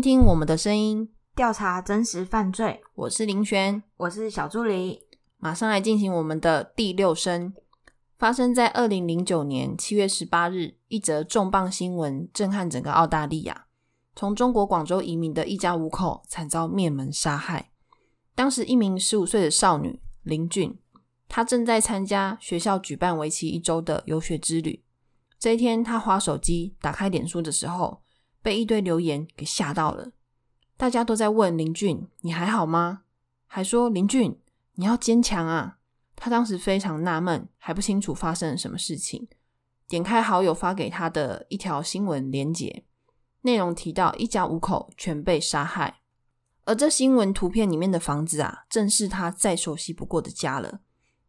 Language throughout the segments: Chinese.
听听我们的声音，调查真实犯罪。我是林璇，我是小助理，马上来进行我们的第六声。发生在二零零九年七月十八日，一则重磅新闻震撼整个澳大利亚。从中国广州移民的一家五口惨遭灭门杀害。当时，一名十五岁的少女林俊，她正在参加学校举办为期一周的游学之旅。这一天，她划手机打开脸书的时候。被一堆留言给吓到了，大家都在问林俊：“你还好吗？”还说：“林俊，你要坚强啊！”他当时非常纳闷，还不清楚发生了什么事情。点开好友发给他的一条新闻连结，内容提到一家五口全被杀害，而这新闻图片里面的房子啊，正是他再熟悉不过的家了。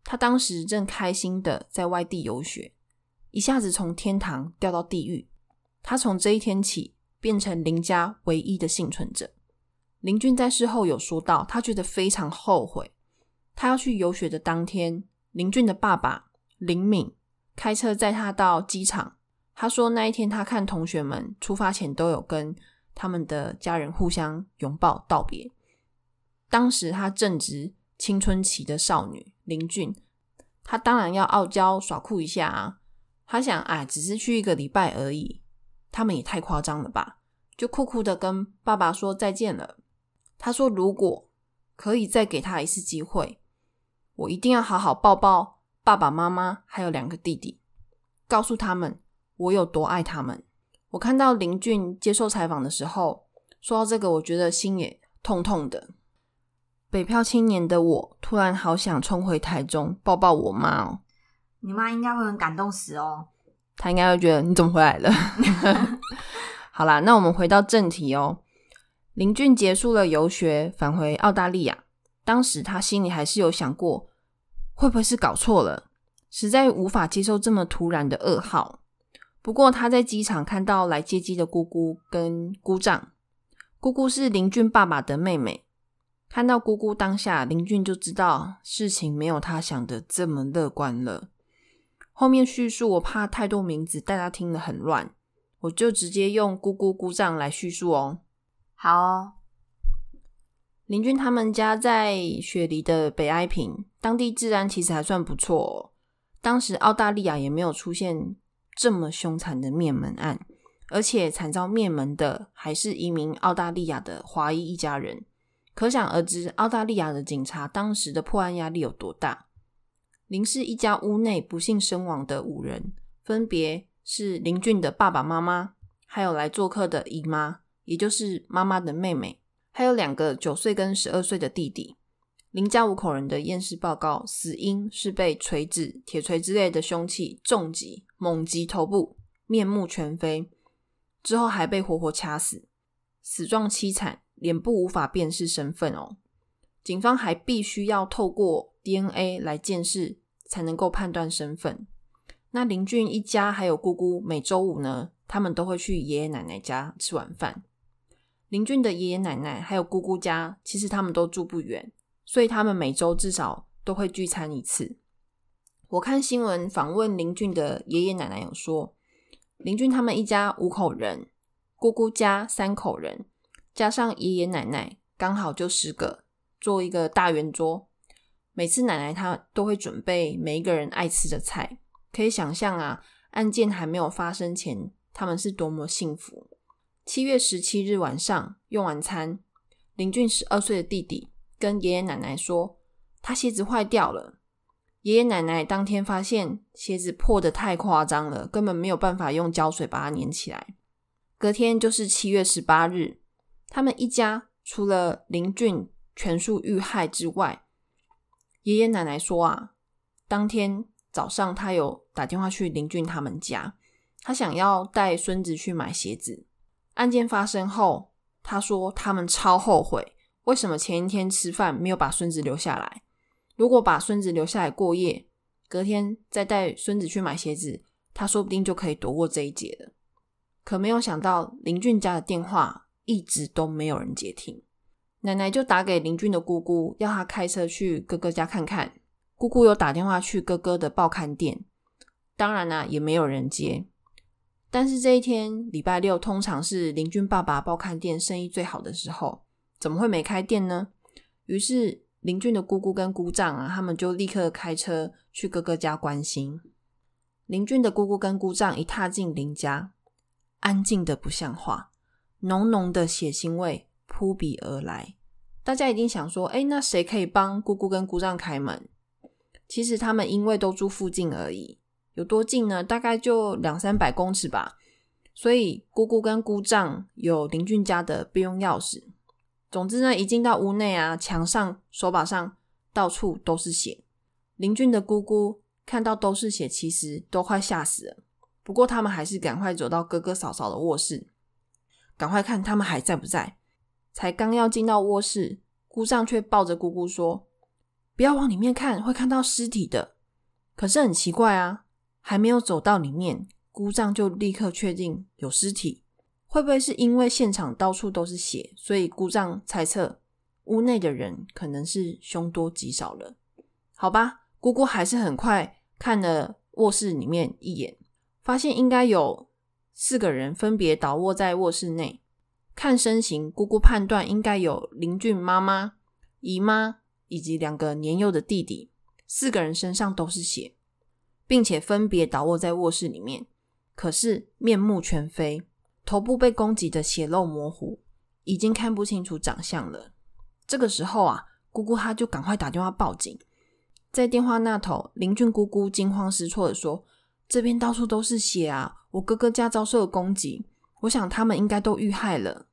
他当时正开心的在外地游学，一下子从天堂掉到地狱。他从这一天起。变成林家唯一的幸存者。林俊在事后有说到，他觉得非常后悔。他要去游学的当天，林俊的爸爸林敏开车载他到机场。他说那一天他看同学们出发前都有跟他们的家人互相拥抱道别。当时他正值青春期的少女林俊，他当然要傲娇耍酷一下啊。他想，哎，只是去一个礼拜而已。他们也太夸张了吧！就酷酷的跟爸爸说再见了。他说：“如果可以再给他一次机会，我一定要好好抱抱爸爸妈妈，还有两个弟弟，告诉他们我有多爱他们。”我看到林俊接受采访的时候说到这个，我觉得心也痛痛的。北漂青年的我，突然好想冲回台中抱抱我妈哦！你妈应该会很感动死哦。他应该会觉得你怎么回来了？好啦，那我们回到正题哦。林俊结束了游学，返回澳大利亚。当时他心里还是有想过，会不会是搞错了？实在无法接受这么突然的噩耗。不过他在机场看到来接机的姑姑跟姑丈，姑姑是林俊爸爸的妹妹。看到姑姑当下，林俊就知道事情没有他想的这么乐观了。后面叙述，我怕太多名字，大家听得很乱，我就直接用姑姑姑丈来叙述哦。好哦，林军他们家在雪梨的北埃平，当地治安其实还算不错。当时澳大利亚也没有出现这么凶残的灭门案，而且惨遭灭门的还是移民澳大利亚的华裔一家人，可想而知，澳大利亚的警察当时的破案压力有多大。林氏一家屋内不幸身亡的五人，分别是林俊的爸爸妈妈，还有来做客的姨妈，也就是妈妈的妹妹，还有两个九岁跟十二岁的弟弟。林家五口人的验尸报告，死因是被锤子、铁锤之类的凶器重击，猛击头部，面目全非，之后还被活活掐死，死状凄惨，脸部无法辨识身份哦。警方还必须要透过 DNA 来鉴识。才能够判断身份。那林俊一家还有姑姑，每周五呢，他们都会去爷爷奶奶家吃晚饭。林俊的爷爷奶奶还有姑姑家，其实他们都住不远，所以他们每周至少都会聚餐一次。我看新闻访问林俊的爷爷奶奶有说，林俊他们一家五口人，姑姑家三口人，加上爷爷奶奶，刚好就十个，做一个大圆桌。每次奶奶她都会准备每一个人爱吃的菜，可以想象啊，案件还没有发生前，他们是多么幸福。七月十七日晚上用完餐，林俊十二岁的弟弟跟爷爷奶奶说，他鞋子坏掉了。爷爷奶奶当天发现鞋子破的太夸张了，根本没有办法用胶水把它粘起来。隔天就是七月十八日，他们一家除了林俊全数遇害之外。爷爷奶奶说啊，当天早上他有打电话去林俊他们家，他想要带孙子去买鞋子。案件发生后，他说他们超后悔，为什么前一天吃饭没有把孙子留下来？如果把孙子留下来过夜，隔天再带孙子去买鞋子，他说不定就可以躲过这一劫了。可没有想到，林俊家的电话一直都没有人接听。奶奶就打给林俊的姑姑，要他开车去哥哥家看看。姑姑又打电话去哥哥的报刊店，当然啦，也没有人接。但是这一天礼拜六通常是林俊爸爸报刊店生意最好的时候，怎么会没开店呢？于是林俊的姑姑跟姑丈啊，他们就立刻开车去哥哥家关心。林俊的姑姑跟姑丈一踏进林家，安静的不像话，浓浓的血腥味扑鼻而来。大家一定想说，哎，那谁可以帮姑姑跟姑丈开门？其实他们因为都住附近而已，有多近呢？大概就两三百公尺吧。所以姑姑跟姑丈有林俊家的备用钥匙。总之呢，一进到屋内啊，墙上、手把上到处都是血。林俊的姑姑看到都是血，其实都快吓死了。不过他们还是赶快走到哥哥嫂嫂的卧室，赶快看他们还在不在。才刚要进到卧室，姑丈却抱着姑姑说：“不要往里面看，会看到尸体的。”可是很奇怪啊，还没有走到里面，姑丈就立刻确定有尸体。会不会是因为现场到处都是血，所以姑丈猜测屋内的人可能是凶多吉少了？好吧，姑姑还是很快看了卧室里面一眼，发现应该有四个人分别倒卧在卧室内。看身形，姑姑判断应该有林俊妈妈、姨妈以及两个年幼的弟弟，四个人身上都是血，并且分别倒卧在卧室里面，可是面目全非。头部被攻击的血肉模糊，已经看不清楚长相了。这个时候啊，姑姑她就赶快打电话报警。在电话那头，林俊姑姑惊慌失措的说：“这边到处都是血啊！我哥哥家遭受了攻击，我想他们应该都遇害了。”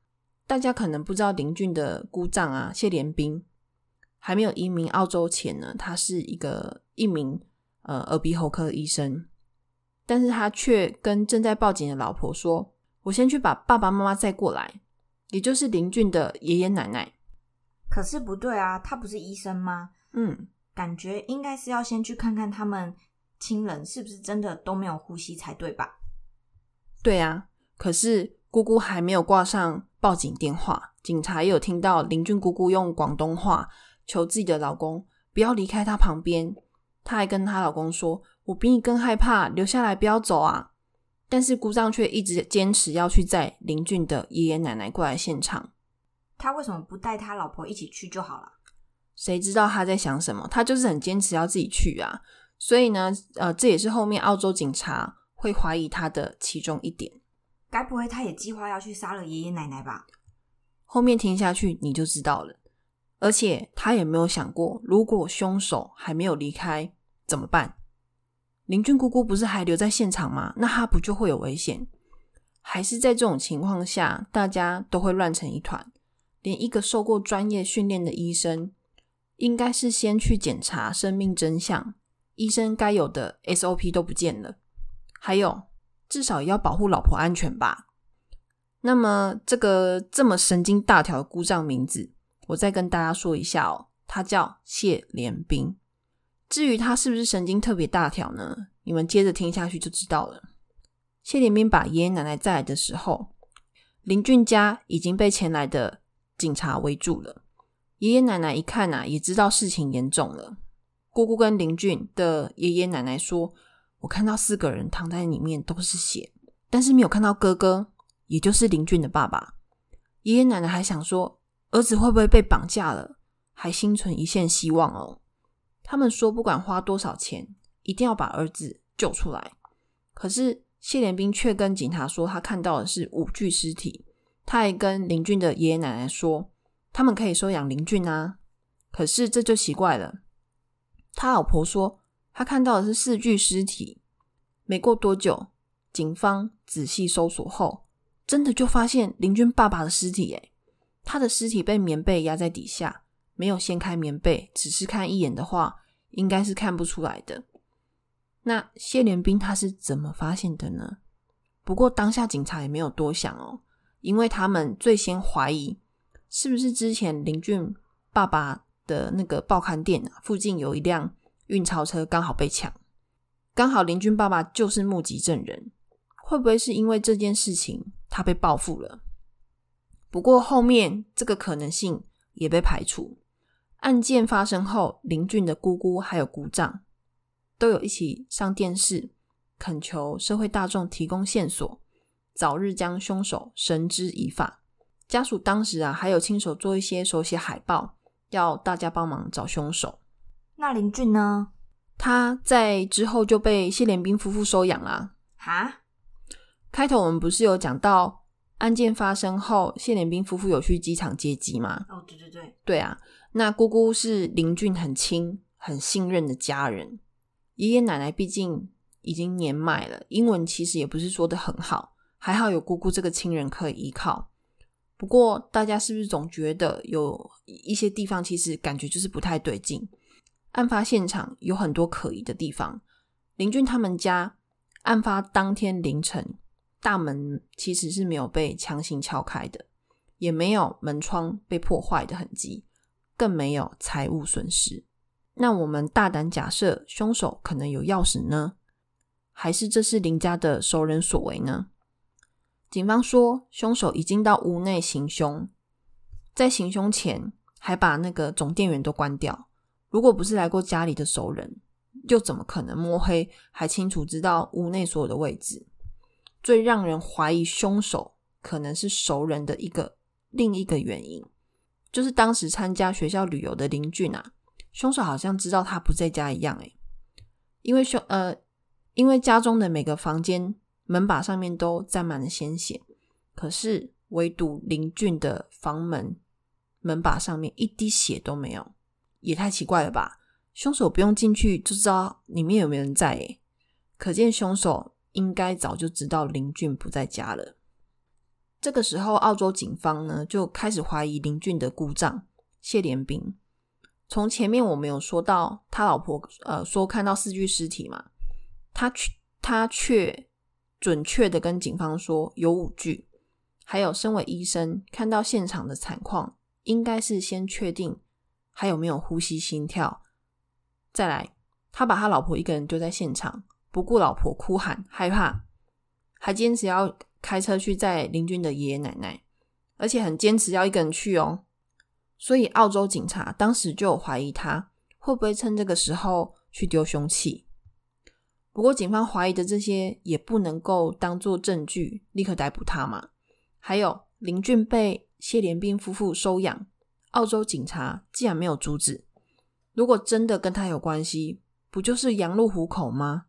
大家可能不知道，林俊的姑丈啊，谢连兵还没有移民澳洲前呢，他是一个一名呃耳鼻喉科医生，但是他却跟正在报警的老婆说。我先去把爸爸妈妈再过来，也就是林俊的爷爷奶奶。可是不对啊，他不是医生吗？嗯，感觉应该是要先去看看他们亲人是不是真的都没有呼吸才对吧？对啊，可是姑姑还没有挂上报警电话，警察也有听到林俊姑姑用广东话求自己的老公不要离开她旁边。她还跟她老公说：“我比你更害怕，留下来不要走啊！”但是姑丈却一直坚持要去载林俊的爷爷奶奶过来现场。他为什么不带他老婆一起去就好了？谁知道他在想什么？他就是很坚持要自己去啊！所以呢，呃，这也是后面澳洲警察会怀疑他的其中一点。该不会他也计划要去杀了爷爷奶奶吧？后面听下去你就知道了。而且他也没有想过，如果凶手还没有离开怎么办？林俊姑姑不是还留在现场吗？那他不就会有危险？还是在这种情况下，大家都会乱成一团？连一个受过专业训练的医生，应该是先去检查生命真相，医生该有的 SOP 都不见了。还有，至少也要保护老婆安全吧？那么，这个这么神经大条的姑丈名字，我再跟大家说一下哦，他叫谢连兵。至于他是不是神经特别大条呢？你们接着听下去就知道了。谢连兵把爷爷奶奶载来的时候，林俊家已经被前来的警察围住了。爷爷奶奶一看啊，也知道事情严重了。姑姑跟林俊的爷爷奶奶说：“我看到四个人躺在里面，都是血，但是没有看到哥哥，也就是林俊的爸爸。”爷爷奶奶还想说：“儿子会不会被绑架了？”还心存一线希望哦。他们说，不管花多少钱，一定要把儿子救出来。可是谢连兵却跟警察说，他看到的是五具尸体。他还跟林俊的爷爷奶奶说，他们可以收养林俊啊。可是这就奇怪了，他老婆说，他看到的是四具尸体。没过多久，警方仔细搜索后，真的就发现林俊爸爸的尸体。诶，他的尸体被棉被压在底下。没有掀开棉被，只是看一眼的话，应该是看不出来的。那谢连兵他是怎么发现的呢？不过当下警察也没有多想哦，因为他们最先怀疑是不是之前林俊爸爸的那个报刊店附近有一辆运钞车刚好被抢，刚好林俊爸爸就是目击证人，会不会是因为这件事情他被报复了？不过后面这个可能性也被排除。案件发生后，林俊的姑姑还有姑丈都有一起上电视，恳求社会大众提供线索，早日将凶手绳之以法。家属当时啊，还有亲手做一些手写海报，要大家帮忙找凶手。那林俊呢？他在之后就被谢连兵夫妇收养啦。哈，开头我们不是有讲到案件发生后，谢连兵夫妇有去机场接机吗？哦，对对对，对啊，那姑姑是林俊很亲、很信任的家人。爷爷奶奶毕竟已经年迈了，英文其实也不是说的很好，还好有姑姑这个亲人可以依靠。不过大家是不是总觉得有一些地方其实感觉就是不太对劲？案发现场有很多可疑的地方。林俊他们家案发当天凌晨，大门其实是没有被强行敲开的，也没有门窗被破坏的痕迹，更没有财物损失。那我们大胆假设，凶手可能有钥匙呢？还是这是林家的熟人所为呢？警方说，凶手已经到屋内行凶，在行凶前还把那个总电源都关掉。如果不是来过家里的熟人，又怎么可能摸黑还清楚知道屋内所有的位置？最让人怀疑凶手可能是熟人的一个另一个原因，就是当时参加学校旅游的林俊啊，凶手好像知道他不在家一样，诶因为凶呃，因为家中的每个房间门把上面都沾满了鲜血，可是唯独林俊的房门门把上面一滴血都没有。也太奇怪了吧！凶手不用进去就知道里面有没有人在，可见凶手应该早就知道林俊不在家了。这个时候，澳洲警方呢就开始怀疑林俊的姑丈谢连兵。从前面我们有说到，他老婆呃说看到四具尸体嘛，他却他却准确的跟警方说有五具。还有，身为医生看到现场的惨况，应该是先确定。还有没有呼吸、心跳？再来，他把他老婆一个人丢在现场，不顾老婆哭喊害怕，还坚持要开车去载林俊的爷爷奶奶，而且很坚持要一个人去哦。所以，澳洲警察当时就有怀疑他会不会趁这个时候去丢凶器。不过，警方怀疑的这些也不能够当做证据，立刻逮捕他嘛。还有林俊被谢连斌夫妇收养。澳洲警察既然没有阻止，如果真的跟他有关系，不就是羊入虎口吗？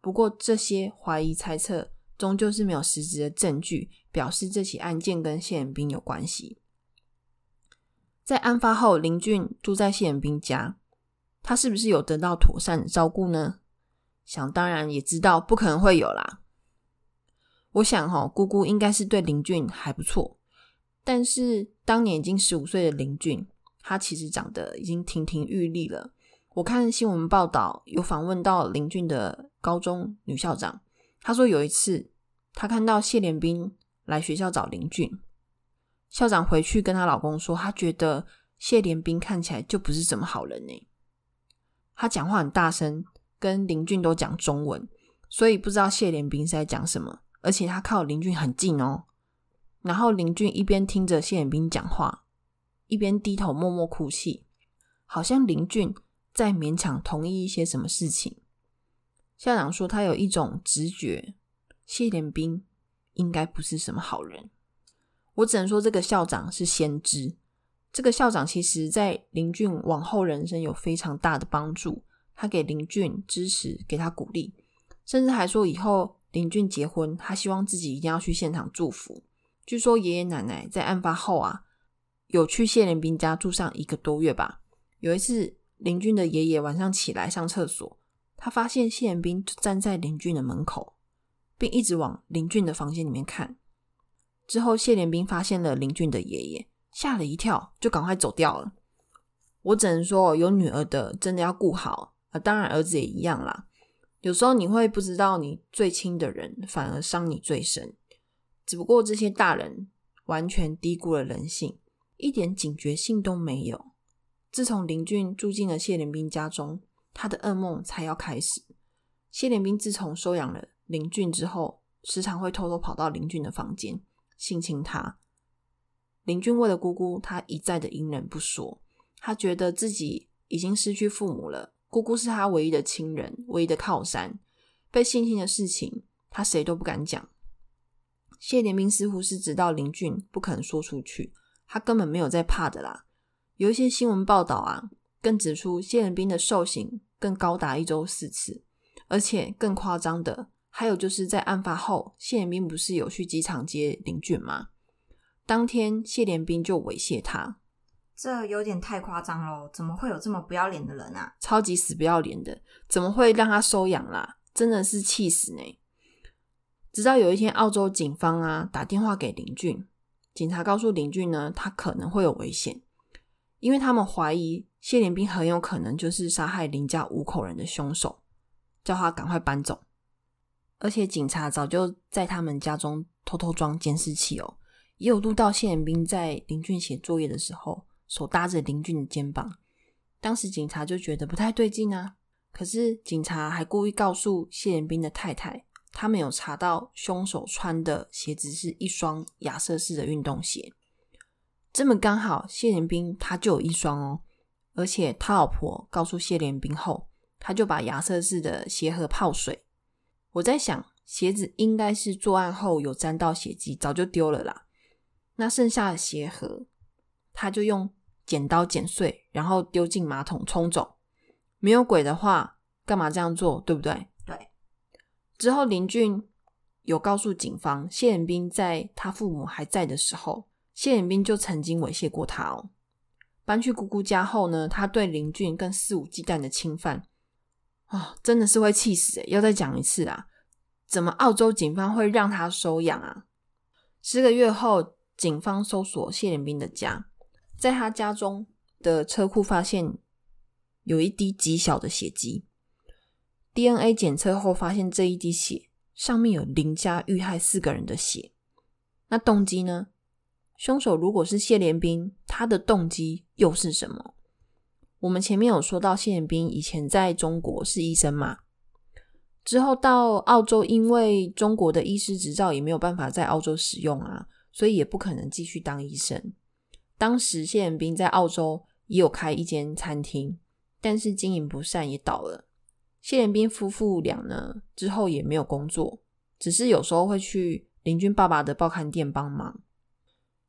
不过这些怀疑猜测终究是没有实质的证据，表示这起案件跟谢衍兵有关系。在案发后，林俊住在谢衍兵家，他是不是有得到妥善照顾呢？想当然也知道不可能会有啦。我想哈，姑姑应该是对林俊还不错。但是当年已经十五岁的林俊，他其实长得已经亭亭玉立了。我看新闻报道有访问到林俊的高中女校长，她说有一次她看到谢连兵来学校找林俊，校长回去跟她老公说，她觉得谢连兵看起来就不是什么好人呢。他讲话很大声，跟林俊都讲中文，所以不知道谢连兵是在讲什么，而且他靠林俊很近哦。然后林俊一边听着谢衍兵讲话，一边低头默默哭泣，好像林俊在勉强同意一些什么事情。校长说他有一种直觉，谢连兵应该不是什么好人。我只能说这个校长是先知。这个校长其实在林俊往后人生有非常大的帮助，他给林俊支持，给他鼓励，甚至还说以后林俊结婚，他希望自己一定要去现场祝福。据说爷爷奶奶在案发后啊，有去谢连兵家住上一个多月吧。有一次，林俊的爷爷晚上起来上厕所，他发现谢连兵就站在林俊的门口，并一直往林俊的房间里面看。之后，谢连兵发现了林俊的爷爷，吓了一跳，就赶快走掉了。我只能说，有女儿的真的要顾好啊，当然儿子也一样啦。有时候你会不知道，你最亲的人反而伤你最深。只不过这些大人完全低估了人性，一点警觉性都没有。自从林俊住进了谢连兵家中，他的噩梦才要开始。谢连兵自从收养了林俊之后，时常会偷偷跑到林俊的房间性侵他。林俊为了姑姑，他一再的隐忍不说。他觉得自己已经失去父母了，姑姑是他唯一的亲人，唯一的靠山。被性侵的事情，他谁都不敢讲。谢连兵似乎是知道林俊不肯说出去，他根本没有在怕的啦。有一些新闻报道啊，更指出谢连兵的受刑更高达一周四次，而且更夸张的，还有就是在案发后，谢连兵不是有去机场接林俊吗？当天谢连兵就猥亵他，这有点太夸张喽！怎么会有这么不要脸的人啊？超级死不要脸的，怎么会让他收养啦？真的是气死呢！直到有一天，澳洲警方啊打电话给林俊，警察告诉林俊呢，他可能会有危险，因为他们怀疑谢连兵很有可能就是杀害林家五口人的凶手，叫他赶快搬走。而且警察早就在他们家中偷偷装监视器哦，也有录到谢连兵在林俊写作业的时候，手搭着林俊的肩膀。当时警察就觉得不太对劲啊，可是警察还故意告诉谢连兵的太太。他们有查到凶手穿的鞋子是一双亚瑟士的运动鞋，这么刚好谢连兵他就有一双哦，而且他老婆告诉谢连兵后，他就把亚瑟士的鞋盒泡水。我在想，鞋子应该是作案后有沾到血迹，早就丢了啦。那剩下的鞋盒，他就用剪刀剪碎，然后丢进马桶冲走。没有鬼的话，干嘛这样做？对不对？之后，林俊有告诉警方，谢延斌在他父母还在的时候，谢延斌就曾经猥亵过他哦。搬去姑姑家后呢，他对林俊更肆无忌惮的侵犯，啊，真的是会气死！要再讲一次啊，怎么澳洲警方会让他收养啊？十个月后，警方搜索谢延斌的家，在他家中的车库发现有一滴极小的血迹。DNA 检测后发现，这一滴血上面有林家遇害四个人的血。那动机呢？凶手如果是谢连兵，他的动机又是什么？我们前面有说到，谢连兵以前在中国是医生嘛，之后到澳洲，因为中国的医师执照也没有办法在澳洲使用啊，所以也不可能继续当医生。当时谢连兵在澳洲也有开一间餐厅，但是经营不善，也倒了。谢连兵夫妇俩呢，之后也没有工作，只是有时候会去林俊爸爸的报刊店帮忙。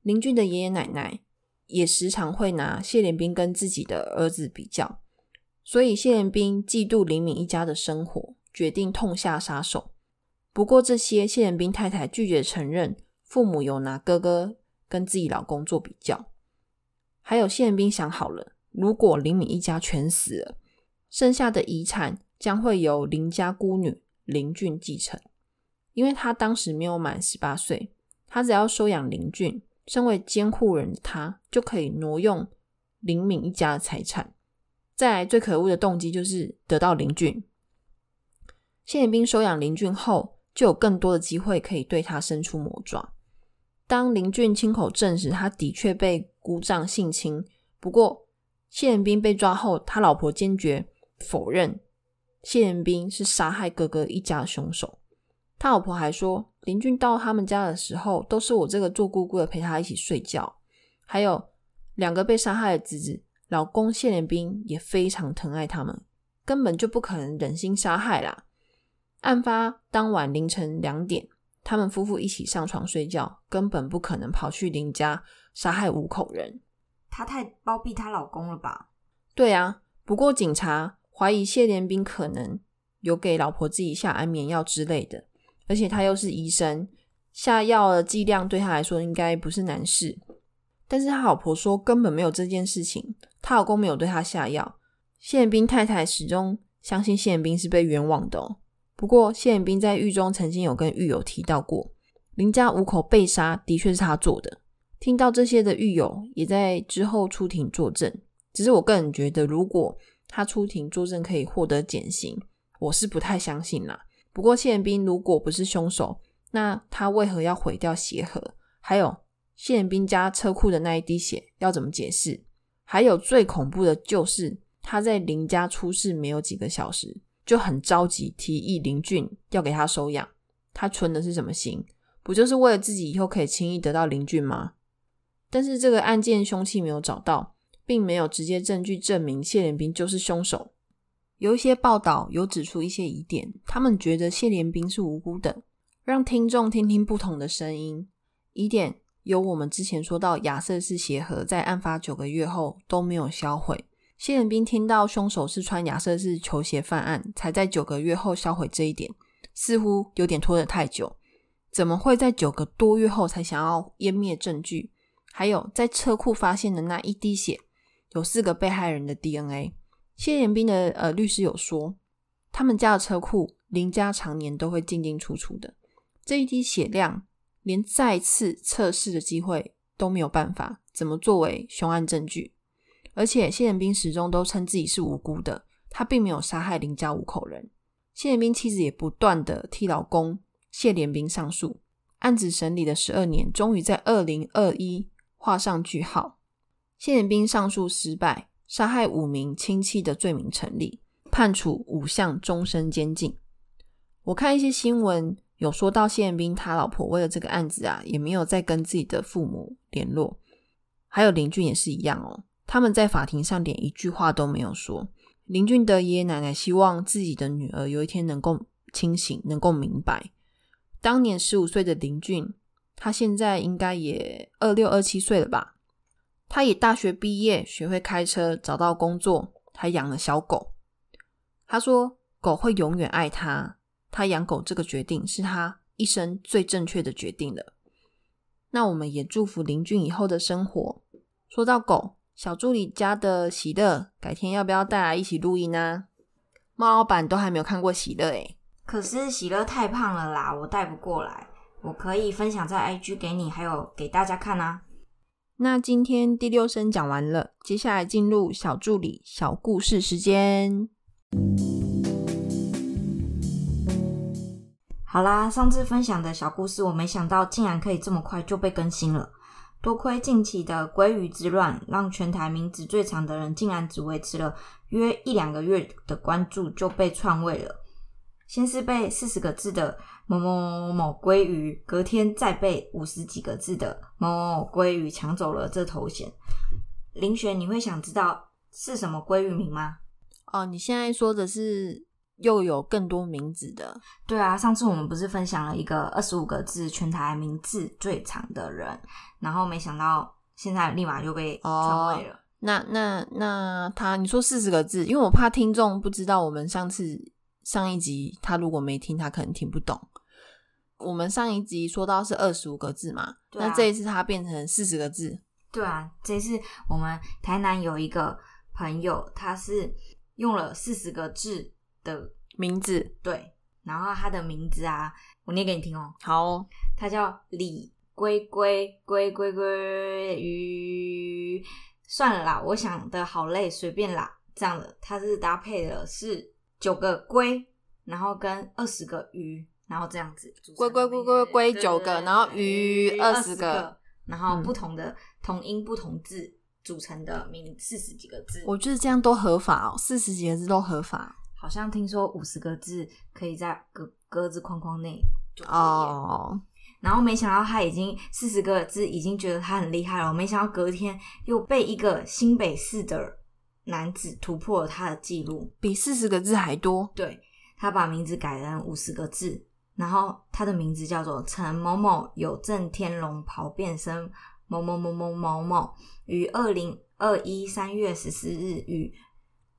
林俊的爷爷奶奶也时常会拿谢连兵跟自己的儿子比较，所以谢连兵嫉妒林敏一家的生活，决定痛下杀手。不过这些谢连兵太太拒绝承认父母有拿哥哥跟自己老公做比较。还有谢连兵想好了，如果林敏一家全死了，剩下的遗产。将会由林家孤女林俊继承，因为他当时没有满十八岁，他只要收养林俊，身为监护人的他就可以挪用林敏一家的财产。再来最可恶的动机就是得到林俊。谢延兵收养林俊后，就有更多的机会可以对他伸出魔爪。当林俊亲口证实他的确被姑丈性侵，不过谢延兵被抓后，他老婆坚决否认。谢延兵是杀害哥哥一家的凶手。他老婆还说，林俊到他们家的时候，都是我这个做姑姑的陪他一起睡觉。还有两个被杀害的侄子，老公谢连兵也非常疼爱他们，根本就不可能忍心杀害啦。案发当晚凌晨两点，他们夫妇一起上床睡觉，根本不可能跑去林家杀害五口人。她太包庇她老公了吧？对啊，不过警察。怀疑谢连兵可能有给老婆自己下安眠药之类的，而且他又是医生，下药的剂量对他来说应该不是难事。但是他老婆说根本没有这件事情，他老公没有对他下药。谢连兵太太始终相信谢连兵是被冤枉的。不过谢连兵在狱中曾经有跟狱友提到过，林家五口被杀的确是他做的。听到这些的狱友也在之后出庭作证。只是我个人觉得，如果他出庭作证可以获得减刑，我是不太相信啦。不过谢延兵如果不是凶手，那他为何要毁掉鞋盒？还有谢延兵家车库的那一滴血要怎么解释？还有最恐怖的就是他在林家出事没有几个小时，就很着急提议林俊要给他收养。他存的是什么心？不就是为了自己以后可以轻易得到林俊吗？但是这个案件凶器没有找到。并没有直接证据证明谢连兵就是凶手。有一些报道有指出一些疑点，他们觉得谢连兵是无辜的，让听众听听不同的声音。疑点有我们之前说到亚瑟士鞋盒在案发九个月后都没有销毁。谢连斌听到凶手是穿亚瑟士球鞋犯案，才在九个月后销毁这一点，似乎有点拖得太久。怎么会在九个多月后才想要湮灭证据？还有在车库发现的那一滴血，有四个被害人的 DNA。谢延斌的呃律师有说，他们家的车库林家常年都会进进出出的，这一滴血量连再次测试的机会都没有办法，怎么作为凶案证据？而且谢延斌始终都称自己是无辜的，他并没有杀害林家五口人。谢延斌妻子也不断的替老公谢连斌上诉，案子审理了十二年，终于在二零二一画上句号。谢延斌上诉失败，杀害五名亲戚的罪名成立，判处五项终身监禁。我看一些新闻有说到谢延斌他老婆为了这个案子啊，也没有再跟自己的父母联络，还有林俊也是一样哦。他们在法庭上连一句话都没有说。林俊的爷爷奶奶希望自己的女儿有一天能够清醒，能够明白。当年十五岁的林俊，他现在应该也二六二七岁了吧？他也大学毕业，学会开车，找到工作，还养了小狗。他说：“狗会永远爱他。他养狗这个决定是他一生最正确的决定了。”那我们也祝福林俊以后的生活。说到狗。小助理家的喜乐，改天要不要带来一起录音呢？猫老板都还没有看过喜乐诶可是喜乐太胖了啦，我带不过来。我可以分享在 IG 给你，还有给大家看啊。那今天第六声讲完了，接下来进入小助理小故事时间。好啦，上次分享的小故事，我没想到竟然可以这么快就被更新了。多亏近期的鲑鱼之乱，让全台名字最长的人竟然只维持了约一两个月的关注就被篡位了。先是被四十个字的某某某某鲑鱼，隔天再被五十几个字的某某某鲑鱼抢走了这头衔。林璇，你会想知道是什么鲑鱼名吗？哦，你现在说的是又有更多名字的？对啊，上次我们不是分享了一个二十五个字全台名字最长的人？然后没想到现在立马就被篡位了。那那那他你说四十个字，因为我怕听众不知道我们上次上一集他如果没听，他可能听不懂。我们上一集说到是二十五个字嘛，那这一次他变成四十个字。对啊，这次我们台南有一个朋友，他是用了四十个字的名字，对，然后他的名字啊，我念给你听哦。好，他叫李。龟龟龟龟龟鱼，算了啦，我想的好累，随便啦。这样的，它是搭配的是九个龟，然后跟二十个鱼，然后这样子。龟龟龟龟龟九个，然后鱼二十个，然后不同的同音不同字组成的名四十几个字。我觉得这样都合法哦，四十几个字都合法。好像听说五十个字可以在格格子框框内。哦。然后没想到他已经四十个字，已经觉得他很厉害了。没想到隔天又被一个新北市的男子突破了他的记录，比四十个字还多。对他把名字改成五十个字，然后他的名字叫做陈某某，有正天龙袍变身某某某某某某，于二零二一三月十四日与。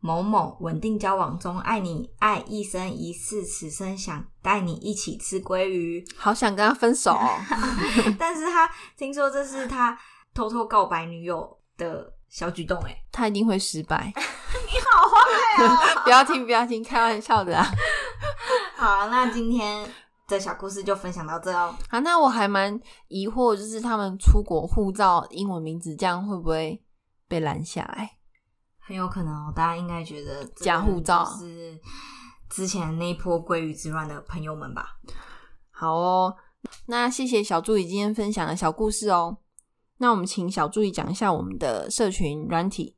某某稳定交往中，爱你爱一生一世，此生想带你一起吃鲑鱼，好想跟他分手。但是他听说这是他偷偷告白女友的小举动，哎，他一定会失败。你好坏啊！不要听，不要听，开玩笑的啊。好，那今天的小故事就分享到这哦。啊，那我还蛮疑惑，就是他们出国护照英文名字这样会不会被拦下来？很有可能哦，大家应该觉得假护照是之前那一波鲑鱼之乱的朋友们吧？好哦，那谢谢小助理今天分享的小故事哦。那我们请小助理讲一下我们的社群软体，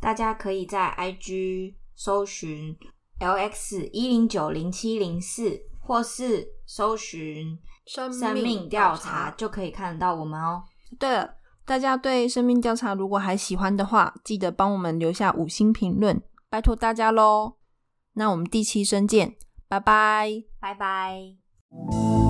大家可以在 IG 搜寻 LX 一零九零七零四，或是搜寻生命调查，就可以看得到我们哦。对了。大家对生命调查如果还喜欢的话，记得帮我们留下五星评论，拜托大家喽！那我们第七声见，拜拜，拜拜。